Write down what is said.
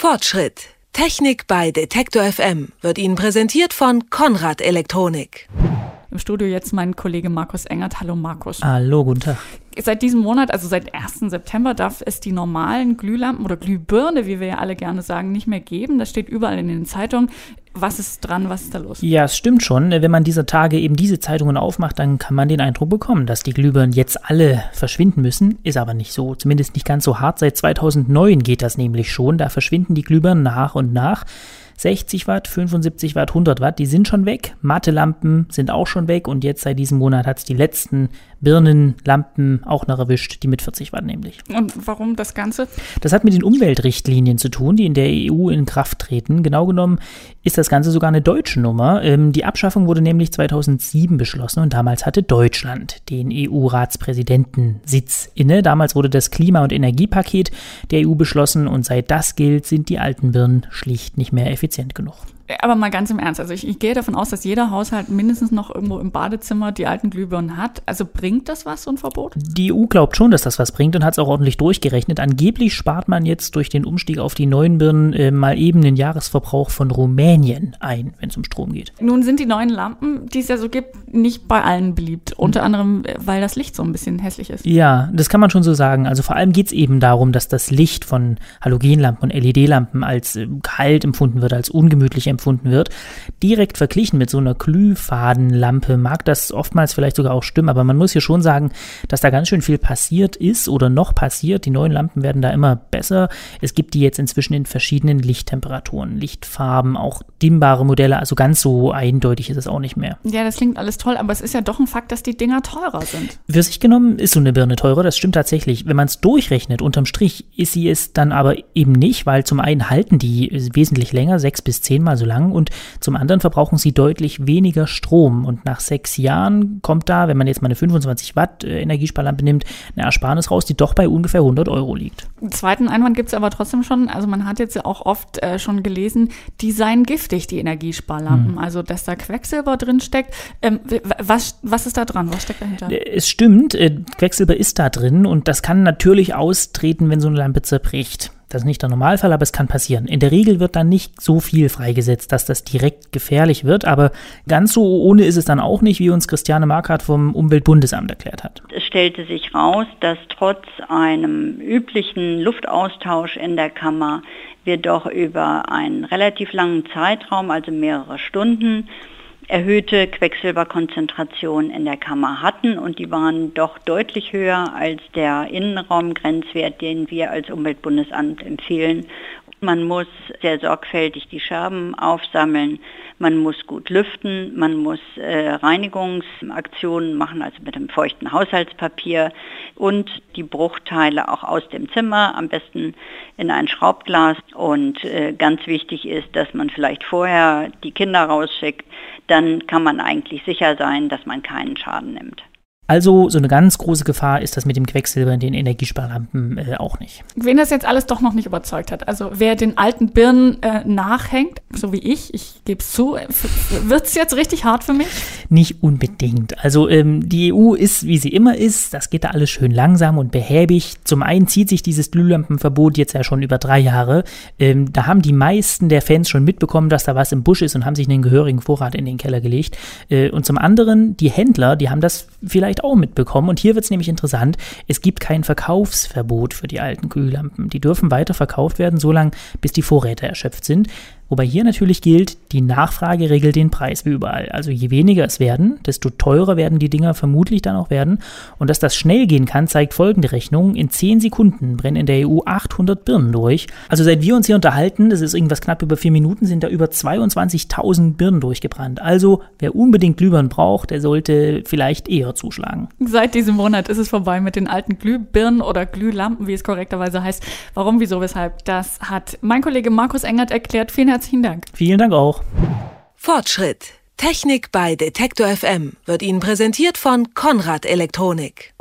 Fortschritt. Technik bei Detektor FM wird Ihnen präsentiert von Konrad Elektronik. Im Studio jetzt mein Kollege Markus Engert. Hallo Markus. Hallo, guten Tag. Seit diesem Monat, also seit 1. September, darf es die normalen Glühlampen oder Glühbirne, wie wir ja alle gerne sagen, nicht mehr geben. Das steht überall in den Zeitungen. Was ist dran? Was ist da los? Ja, es stimmt schon. Wenn man dieser Tage eben diese Zeitungen aufmacht, dann kann man den Eindruck bekommen, dass die Glühbirnen jetzt alle verschwinden müssen. Ist aber nicht so. Zumindest nicht ganz so hart. Seit 2009 geht das nämlich schon. Da verschwinden die Glühbirnen nach und nach. 60 Watt, 75 Watt, 100 Watt, die sind schon weg. Matte-Lampen sind auch schon weg und jetzt seit diesem Monat hat es die letzten Birnenlampen auch noch erwischt, die mit 40 Watt nämlich. Und warum das Ganze? Das hat mit den Umweltrichtlinien zu tun, die in der EU in Kraft treten. Genau genommen ist das Ganze sogar eine deutsche Nummer. Ähm, die Abschaffung wurde nämlich 2007 beschlossen und damals hatte Deutschland den EU-Ratspräsidentensitz inne. Damals wurde das Klima- und Energiepaket der EU beschlossen und seit das gilt, sind die alten Birnen schlicht nicht mehr effizient genug. Aber mal ganz im Ernst, also ich, ich, gehe davon aus, dass jeder Haushalt mindestens noch irgendwo im Badezimmer die alten Glühbirnen hat. Also bringt das was, so ein Verbot? Die EU glaubt schon, dass das was bringt und hat es auch ordentlich durchgerechnet. Angeblich spart man jetzt durch den Umstieg auf die neuen Birnen äh, mal eben den Jahresverbrauch von Rumänien ein, wenn es um Strom geht. Nun sind die neuen Lampen, die es ja so gibt, nicht bei allen beliebt. Unter anderem, äh, weil das Licht so ein bisschen hässlich ist. Ja, das kann man schon so sagen. Also vor allem geht es eben darum, dass das Licht von Halogenlampen und LED-Lampen als äh, kalt empfunden wird, als ungemütlich empfunden empfunden wird. Direkt verglichen mit so einer Glühfadenlampe mag das oftmals vielleicht sogar auch stimmen, aber man muss hier schon sagen, dass da ganz schön viel passiert ist oder noch passiert. Die neuen Lampen werden da immer besser. Es gibt die jetzt inzwischen in verschiedenen Lichttemperaturen, Lichtfarben, auch dimmbare Modelle, also ganz so eindeutig ist es auch nicht mehr. Ja, das klingt alles toll, aber es ist ja doch ein Fakt, dass die Dinger teurer sind. Für sich genommen ist so eine Birne teurer, das stimmt tatsächlich. Wenn man es durchrechnet, unterm Strich ist sie es dann aber eben nicht, weil zum einen halten die wesentlich länger, sechs bis zehnmal so lang und zum anderen verbrauchen sie deutlich weniger Strom. Und nach sechs Jahren kommt da, wenn man jetzt mal eine 25 Watt äh, Energiesparlampe nimmt, eine Ersparnis raus, die doch bei ungefähr 100 Euro liegt. Einen zweiten Einwand gibt es aber trotzdem schon. Also man hat jetzt ja auch oft äh, schon gelesen, die seien giftig, die Energiesparlampen. Hm. Also dass da Quecksilber drin steckt. Ähm, was, was ist da dran? Was steckt dahinter? Äh, es stimmt, äh, Quecksilber ist da drin und das kann natürlich austreten, wenn so eine Lampe zerbricht. Das ist nicht der Normalfall, aber es kann passieren. In der Regel wird dann nicht so viel freigesetzt, dass das direkt gefährlich wird, aber ganz so ohne ist es dann auch nicht, wie uns Christiane Markert vom Umweltbundesamt erklärt hat. Es stellte sich raus, dass trotz einem üblichen Luftaustausch in der Kammer wir doch über einen relativ langen Zeitraum, also mehrere Stunden, erhöhte Quecksilberkonzentration in der Kammer hatten und die waren doch deutlich höher als der Innenraumgrenzwert, den wir als Umweltbundesamt empfehlen. Man muss sehr sorgfältig die Scherben aufsammeln, man muss gut lüften, man muss äh, Reinigungsaktionen machen, also mit dem feuchten Haushaltspapier und die Bruchteile auch aus dem Zimmer, am besten in ein Schraubglas. Und äh, ganz wichtig ist, dass man vielleicht vorher die Kinder rausschickt, dann kann man eigentlich sicher sein, dass man keinen Schaden nimmt. Also so eine ganz große Gefahr ist das mit dem Quecksilber in den Energiesparlampen äh, auch nicht. Wen das jetzt alles doch noch nicht überzeugt hat, also wer den alten Birnen äh, nachhängt, so wie ich, ich gebe es zu, wird es jetzt richtig hart für mich? Nicht unbedingt. Also ähm, die EU ist, wie sie immer ist, das geht da alles schön langsam und behäbig. Zum einen zieht sich dieses Glühlampenverbot jetzt ja schon über drei Jahre. Ähm, da haben die meisten der Fans schon mitbekommen, dass da was im Busch ist und haben sich einen gehörigen Vorrat in den Keller gelegt. Äh, und zum anderen, die Händler, die haben das vielleicht auch mitbekommen. Und hier wird es nämlich interessant. Es gibt kein Verkaufsverbot für die alten Glühlampen. Die dürfen weiter verkauft werden, solange bis die Vorräte erschöpft sind. Wobei hier natürlich gilt, die Nachfrage regelt den Preis wie überall. Also je weniger es werden, desto teurer werden die Dinger vermutlich dann auch werden. Und dass das schnell gehen kann, zeigt folgende Rechnung. In 10 Sekunden brennen in der EU 800 Birnen durch. Also seit wir uns hier unterhalten, das ist irgendwas knapp über 4 Minuten, sind da über 22.000 Birnen durchgebrannt. Also wer unbedingt Glühbirnen braucht, der sollte vielleicht eher zuschlagen. Seit diesem Monat ist es vorbei mit den alten Glühbirnen oder Glühlampen, wie es korrekterweise heißt. Warum, wieso, weshalb? Das hat mein Kollege Markus Engert erklärt. Vielen herzlichen Dank. Vielen Dank auch. Fortschritt. Technik bei Detektor FM wird Ihnen präsentiert von Konrad Elektronik.